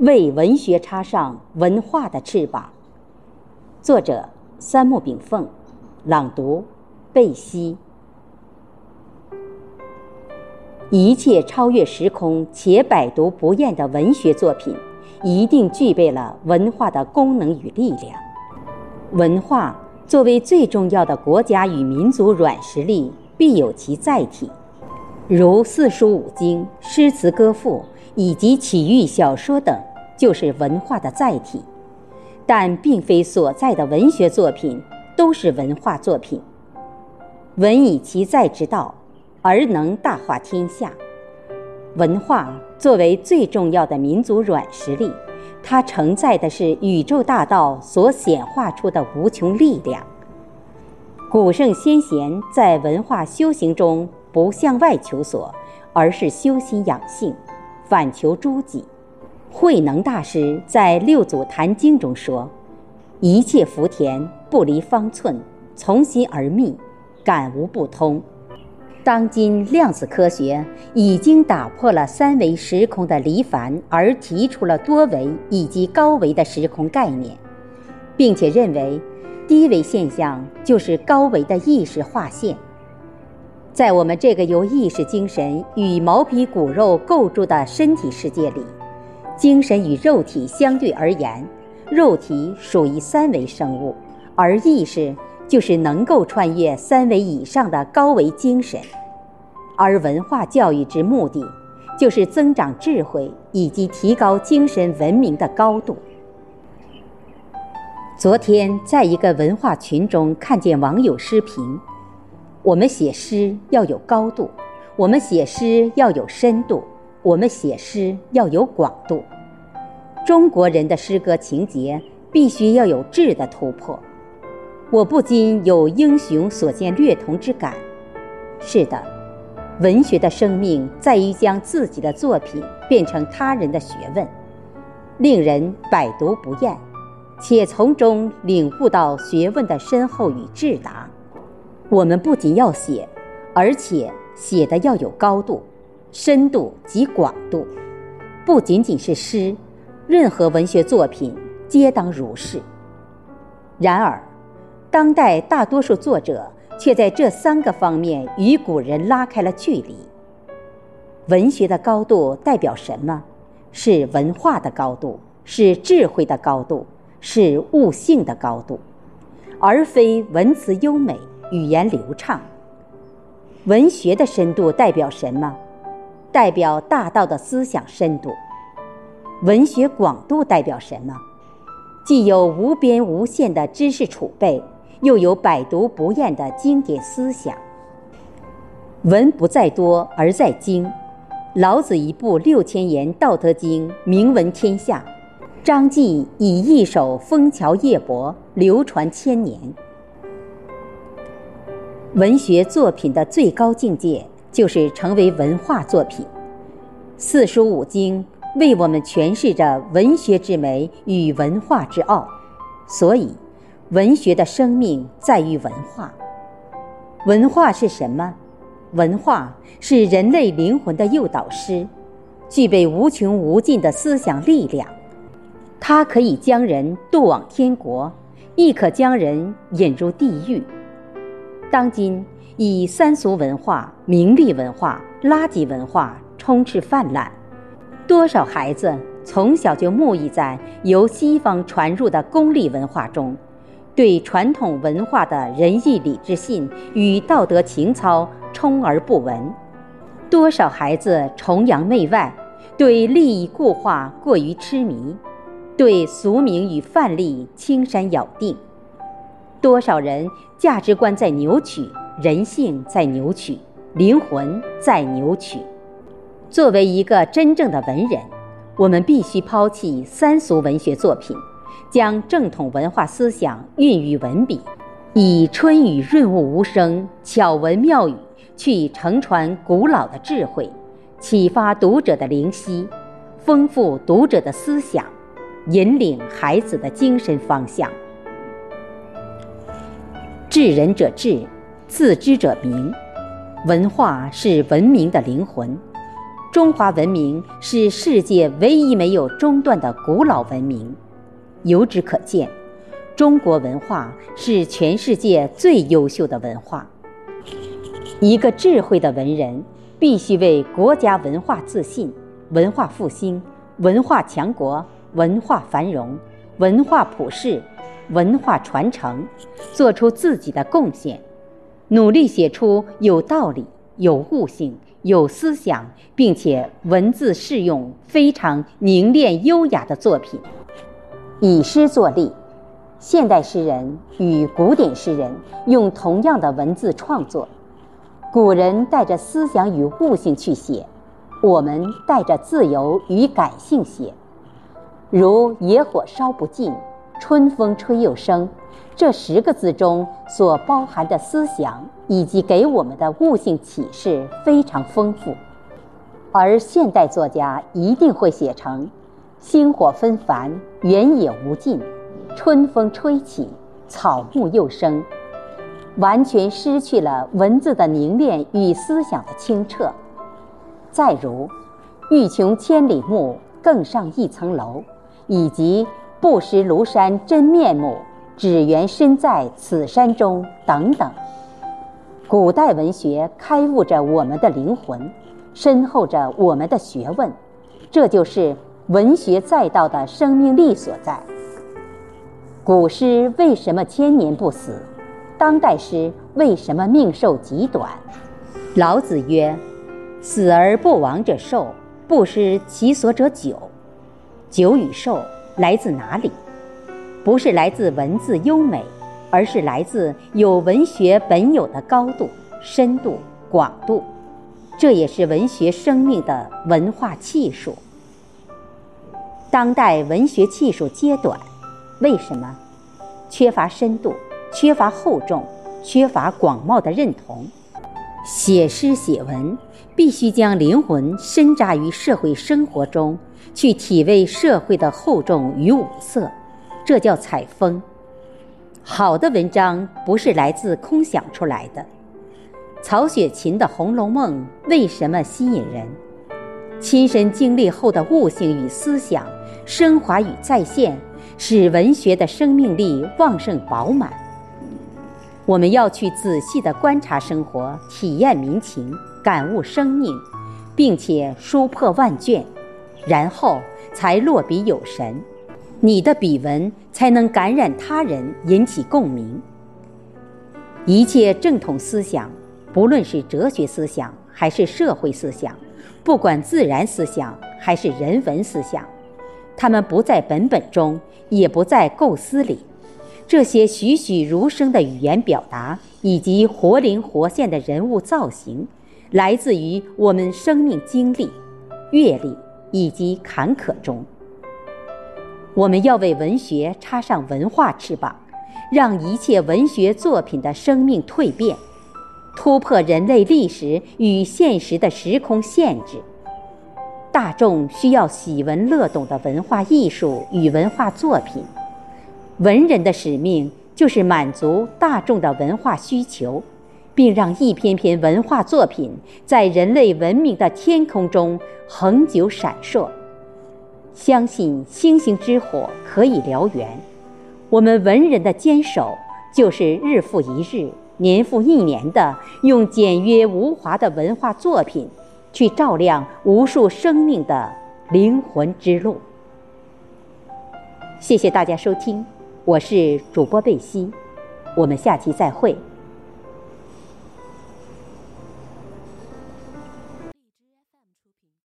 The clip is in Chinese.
为文学插上文化的翅膀。作者：三木炳凤，朗读：贝西。一切超越时空且百读不厌的文学作品，一定具备了文化的功能与力量。文化作为最重要的国家与民族软实力，必有其载体，如四书五经、诗词歌赋。以及体育小说等，就是文化的载体，但并非所在的文学作品都是文化作品。文以其在之道，而能大化天下。文化作为最重要的民族软实力，它承载的是宇宙大道所显化出的无穷力量。古圣先贤在文化修行中，不向外求索，而是修心养性。反求诸己，慧能大师在《六祖坛经》中说：“一切福田不离方寸，从心而觅，感无不通。”当今量子科学已经打破了三维时空的离凡，而提出了多维以及高维的时空概念，并且认为低维现象就是高维的意识划线。在我们这个由意识精神与毛皮骨肉构筑的身体世界里，精神与肉体相对而言，肉体属于三维生物，而意识就是能够穿越三维以上的高维精神。而文化教育之目的，就是增长智慧以及提高精神文明的高度。昨天在一个文化群中看见网友诗评。我们写诗要有高度，我们写诗要有深度，我们写诗要有广度。中国人的诗歌情节必须要有质的突破。我不禁有英雄所见略同之感。是的，文学的生命在于将自己的作品变成他人的学问，令人百读不厌，且从中领悟到学问的深厚与智达。我们不仅要写，而且写的要有高度、深度及广度，不仅仅是诗，任何文学作品皆当如是。然而，当代大多数作者却在这三个方面与古人拉开了距离。文学的高度代表什么？是文化的高度，是智慧的高度，是悟性的高度，而非文辞优美。语言流畅，文学的深度代表什么？代表大道的思想深度。文学广度代表什么？既有无边无限的知识储备，又有百读不厌的经典思想。文不在多而在精。老子一部六千言《道德经》名闻天下，张继以一首《枫桥夜泊》流传千年。文学作品的最高境界就是成为文化作品。四书五经为我们诠释着文学之美与文化之奥，所以，文学的生命在于文化。文化是什么？文化是人类灵魂的诱导师，具备无穷无尽的思想力量。它可以将人渡往天国，亦可将人引入地狱。当今以三俗文化、名利文化、垃圾文化充斥泛滥，多少孩子从小就沐浴在由西方传入的功利文化中，对传统文化的仁义礼智信与道德情操充耳不闻；多少孩子崇洋媚外，对利益固化过于痴迷，对俗名与范例青山咬定。多少人价值观在扭曲，人性在扭曲，灵魂在扭曲。作为一个真正的文人，我们必须抛弃三俗文学作品，将正统文化思想孕育文笔，以春雨润物无声、巧文妙语去承传古老的智慧，启发读者的灵犀，丰富读者的思想，引领孩子的精神方向。治人者治，自知者明。文化是文明的灵魂，中华文明是世界唯一没有中断的古老文明。由之可见，中国文化是全世界最优秀的文化。一个智慧的文人，必须为国家文化自信、文化复兴、文化强国、文化繁荣、文化普世、文化传承，做出自己的贡献，努力写出有道理、有悟性、有思想，并且文字适用、非常凝练优雅的作品。以诗作例，现代诗人与古典诗人用同样的文字创作，古人带着思想与悟性去写，我们带着自由与感性写。如“野火烧不尽，春风吹又生”这十个字中所包含的思想以及给我们的悟性启示非常丰富，而现代作家一定会写成。星火纷繁，原野无尽；春风吹起，草木又生。完全失去了文字的凝练与思想的清澈。再如“欲穷千里目，更上一层楼”，以及“不识庐山真面目，只缘身在此山中”等等。古代文学开悟着我们的灵魂，深厚着我们的学问。这就是。文学载道的生命力所在。古诗为什么千年不死？当代诗为什么命寿极短？老子曰：“死而不亡者寿，不失其所者久。”久与寿来自哪里？不是来自文字优美，而是来自有文学本有的高度、深度、广度。这也是文学生命的文化气数。当代文学气数皆短，为什么？缺乏深度，缺乏厚重，缺乏广袤的认同。写诗写文，必须将灵魂深扎于社会生活中，去体味社会的厚重与五色，这叫采风。好的文章不是来自空想出来的。曹雪芹的《红楼梦》为什么吸引人？亲身经历后的悟性与思想升华与再现，使文学的生命力旺盛饱满。我们要去仔细地观察生活，体验民情，感悟生命，并且书破万卷，然后才落笔有神，你的笔文才能感染他人，引起共鸣。一切正统思想，不论是哲学思想还是社会思想。不管自然思想还是人文思想，他们不在本本中，也不在构思里。这些栩栩如生的语言表达，以及活灵活现的人物造型，来自于我们生命经历、阅历以及坎坷中。我们要为文学插上文化翅膀，让一切文学作品的生命蜕变。突破人类历史与现实的时空限制，大众需要喜闻乐懂的文化艺术与文化作品。文人的使命就是满足大众的文化需求，并让一篇篇文化作品在人类文明的天空中恒久闪烁。相信星星之火可以燎原，我们文人的坚守就是日复一日。年复一年的用简约无华的文化作品，去照亮无数生命的灵魂之路。谢谢大家收听，我是主播贝西，我们下期再会。